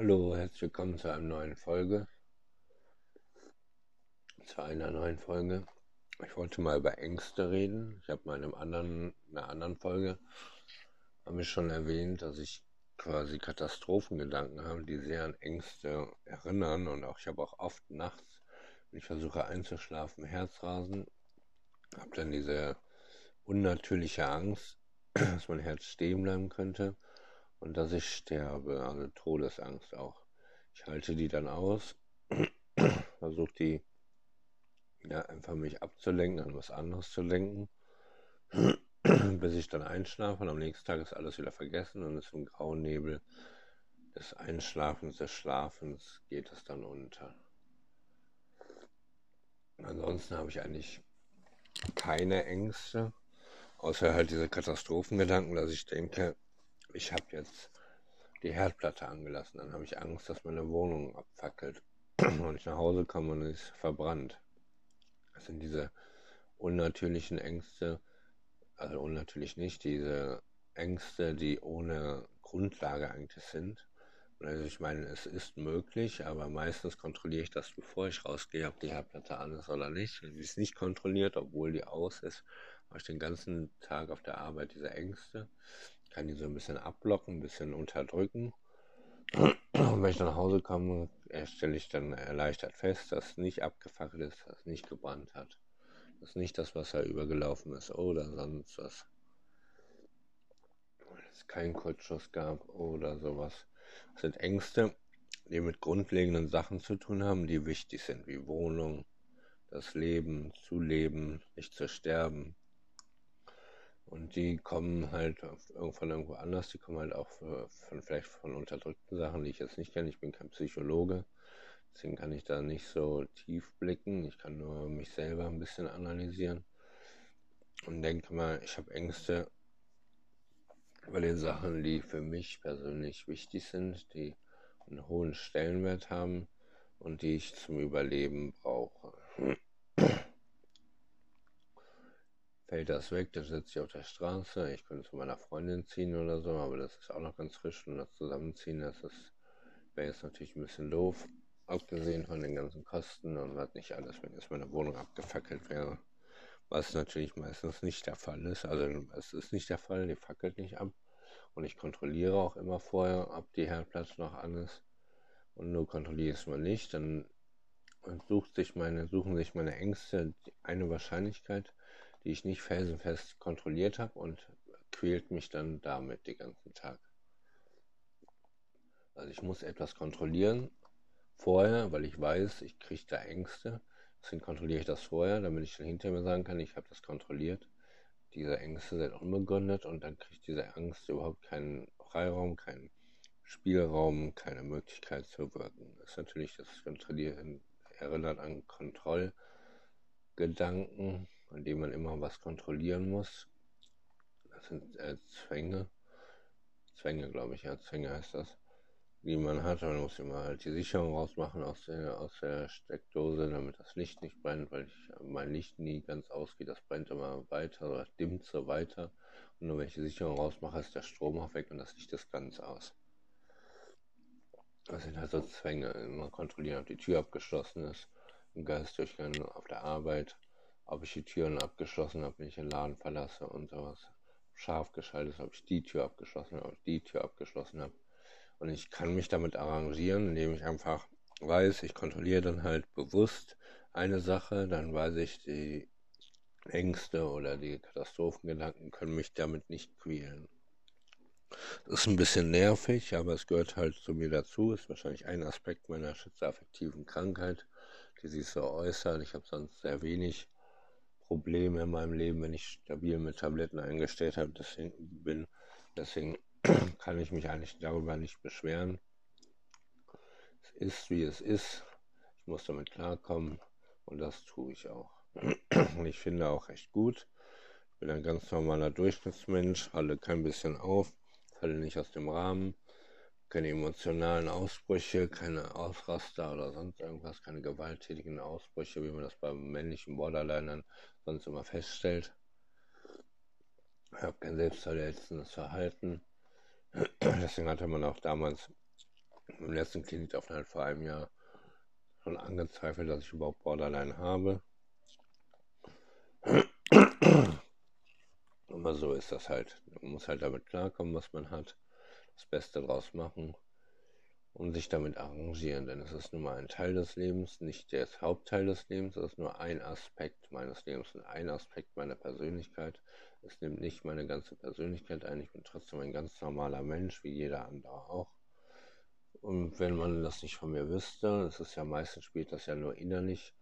Hallo, herzlich willkommen zu einer neuen Folge. Zu einer neuen Folge. Ich wollte mal über Ängste reden. Ich habe mal in einem anderen, einer anderen Folge habe ich schon erwähnt, dass ich quasi Katastrophengedanken habe, die sehr an Ängste erinnern und auch ich habe auch oft nachts, wenn ich versuche einzuschlafen, Herzrasen, habe dann diese unnatürliche Angst, dass mein Herz stehen bleiben könnte und dass ich sterbe, also Todesangst auch. Ich halte die dann aus, versuche die ja einfach mich abzulenken, an was anderes zu lenken, bis ich dann einschlafe und am nächsten Tag ist alles wieder vergessen und ist im grauen Nebel des Einschlafens, des Schlafens geht es dann unter. Ansonsten habe ich eigentlich keine Ängste, außer halt diese Katastrophengedanken, dass ich denke, ich habe jetzt die Herdplatte angelassen, dann habe ich Angst, dass meine Wohnung abfackelt und ich nach Hause komme und es ist verbrannt. Das sind diese unnatürlichen Ängste, also unnatürlich nicht, diese Ängste, die ohne Grundlage eigentlich sind. Also ich meine, es ist möglich, aber meistens kontrolliere ich das, bevor ich rausgehe, ob die Herdplatte an ist oder nicht. Wenn sie ist nicht kontrolliert, obwohl die aus ist, habe ich den ganzen Tag auf der Arbeit diese Ängste kann die so ein bisschen abblocken, ein bisschen unterdrücken. Und wenn ich nach Hause komme, stelle ich dann erleichtert fest, dass es nicht abgefackelt ist, dass es nicht gebrannt hat, dass nicht das Wasser übergelaufen ist oder sonst was. Dass es keinen Kurzschuss gab oder sowas. Das sind Ängste, die mit grundlegenden Sachen zu tun haben, die wichtig sind, wie Wohnung, das Leben, zu leben, nicht zu sterben, und die kommen halt von irgendwo anders, die kommen halt auch von vielleicht von unterdrückten Sachen, die ich jetzt nicht kenne. Ich bin kein Psychologe, deswegen kann ich da nicht so tief blicken. Ich kann nur mich selber ein bisschen analysieren und denke mal, ich habe Ängste bei den Sachen, die für mich persönlich wichtig sind, die einen hohen Stellenwert haben und die ich zum Überleben brauche das weg, dann sitze ich auf der Straße, ich könnte zu meiner Freundin ziehen oder so, aber das ist auch noch ganz frisch und das Zusammenziehen, das ist, wäre jetzt natürlich ein bisschen doof, abgesehen von den ganzen Kosten und was nicht alles, wenn jetzt meine Wohnung abgefackelt wäre, was natürlich meistens nicht der Fall ist, also es ist nicht der Fall, die fackelt nicht ab. Und ich kontrolliere auch immer vorher, ob die Herdplatte noch an ist. Und nur kontrolliere es mal nicht, dann sucht sich meine, suchen sich meine Ängste eine Wahrscheinlichkeit, die ich nicht felsenfest kontrolliert habe und quält mich dann damit den ganzen Tag. Also ich muss etwas kontrollieren vorher, weil ich weiß, ich kriege da Ängste. Deswegen kontrolliere ich das vorher, damit ich dann hinter mir sagen kann, ich habe das kontrolliert. Diese Ängste sind unbegründet und dann kriegt diese Angst überhaupt keinen Freiraum, keinen Spielraum, keine Möglichkeit zu wirken. Das ist natürlich, das Kontrollieren erinnert an Kontrollgedanken, an dem man immer was kontrollieren muss. Das sind äh, Zwänge. Zwänge, glaube ich, ja, Zwänge heißt das, die man hat. Man muss immer halt die Sicherung rausmachen aus der, aus der Steckdose, damit das Licht nicht brennt, weil ich, mein Licht nie ganz ausgeht. Das brennt immer weiter oder dimmt so weiter. Und nur wenn ich die Sicherung rausmache, ist der Strom auch weg und das Licht ist ganz aus. Das sind halt so Zwänge. Immer kontrollieren, ob die Tür abgeschlossen ist, im Geistdurchgang auf der Arbeit, ob ich die Türen abgeschlossen habe, wenn ich den Laden verlasse und sowas. Scharf geschaltet ob ich die Tür abgeschlossen habe, ob ich die Tür abgeschlossen habe. Und ich kann mich damit arrangieren, indem ich einfach weiß, ich kontrolliere dann halt bewusst eine Sache, dann weiß ich, die Ängste oder die Katastrophengedanken können mich damit nicht quälen. Das ist ein bisschen nervig, aber es gehört halt zu mir dazu. Ist wahrscheinlich ein Aspekt meiner schizoaffektiven Krankheit, die sich so äußert. Ich habe sonst sehr wenig Probleme in meinem Leben, wenn ich stabil mit Tabletten eingestellt habe, deswegen bin. Deswegen kann ich mich eigentlich darüber nicht beschweren. Es ist, wie es ist. Ich muss damit klarkommen und das tue ich auch. Und ich finde auch echt gut. Ich bin ein ganz normaler Durchschnittsmensch, halte kein bisschen auf, falle nicht aus dem Rahmen keine emotionalen Ausbrüche, keine Ausraster oder sonst irgendwas, keine gewalttätigen Ausbrüche, wie man das beim männlichen Borderlinern sonst immer feststellt. Ich habe kein selbstverletzendes Verhalten. Deswegen hatte man auch damals Im letzten Klinikaufenthalt vor einem Jahr schon angezweifelt, dass ich überhaupt Borderline habe. Aber so ist das halt. Man muss halt damit klarkommen, was man hat, das Beste draus machen und sich damit arrangieren, denn es ist nun mal ein Teil des Lebens, nicht der Hauptteil des Lebens, es ist nur ein Aspekt meines Lebens und ein Aspekt meiner Persönlichkeit. Es nimmt nicht meine ganze Persönlichkeit ein, ich bin trotzdem ein ganz normaler Mensch, wie jeder andere auch. Und wenn man das nicht von mir wüsste, es ist ja meistens spielt das ja nur innerlich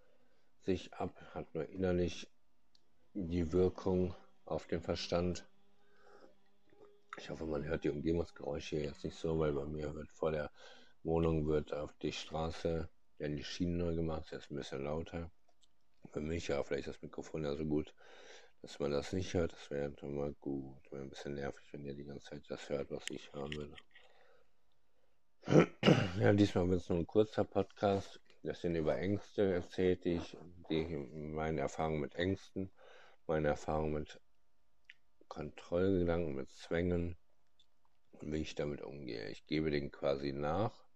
sich ab, hat nur innerlich die Wirkung auf den Verstand. Ich hoffe, man hört die Umgebungsgeräusche jetzt nicht so, weil bei mir wird vor der Wohnung wird auf die Straße, werden die Schienen neu gemacht, jetzt ein bisschen lauter. Für mich, ja, vielleicht ist das Mikrofon ja so gut, dass man das nicht hört. Das wäre doch mal gut. Wäre ein bisschen nervig, wenn ihr die ganze Zeit das hört, was ich hören würde. Ja, diesmal wird es nur ein kurzer Podcast. Das sind über Ängste erzählt, die ich, die meine Erfahrungen mit Ängsten, meine Erfahrungen mit Kontrollgedanken, mit Zwängen und wie ich damit umgehe. Ich gebe den quasi nach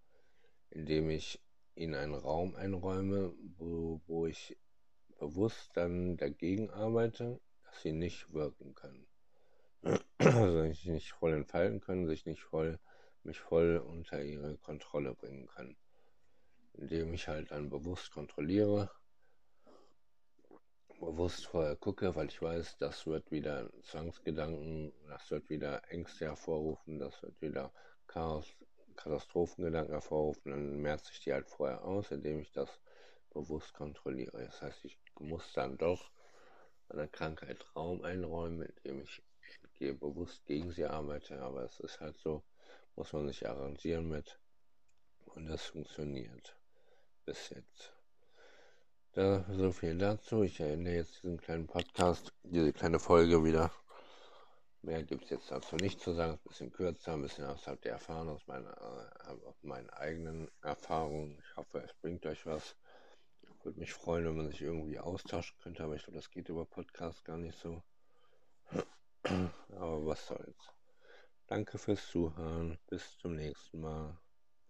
indem ich in einen Raum einräume, wo, wo ich bewusst dann dagegen arbeite, dass sie nicht wirken können. Also sich nicht voll entfalten können, sich nicht voll, mich voll unter ihre Kontrolle bringen können. Indem ich halt dann bewusst kontrolliere, bewusst vorher gucke, weil ich weiß, das wird wieder Zwangsgedanken, das wird wieder Ängste hervorrufen, das wird wieder Chaos Katastrophengedanken hervorrufen, dann merze ich die halt vorher aus, indem ich das bewusst kontrolliere. Das heißt, ich muss dann doch einer Krankheit Raum einräumen, indem ich bewusst gegen sie arbeite. Aber es ist halt so, muss man sich arrangieren mit. Und das funktioniert bis jetzt. Da so viel dazu. Ich erinnere jetzt diesen kleinen Podcast, diese kleine Folge wieder Mehr gibt es jetzt dazu nicht zu sagen, ein bisschen kürzer, ein bisschen außerhalb der Erfahrung, aus meiner, äh, meinen eigenen Erfahrungen. Ich hoffe, es bringt euch was. Ich würde mich freuen, wenn man sich irgendwie austauschen könnte, aber ich glaube, das geht über Podcast gar nicht so. aber was soll's. Danke fürs Zuhören. Bis zum nächsten Mal.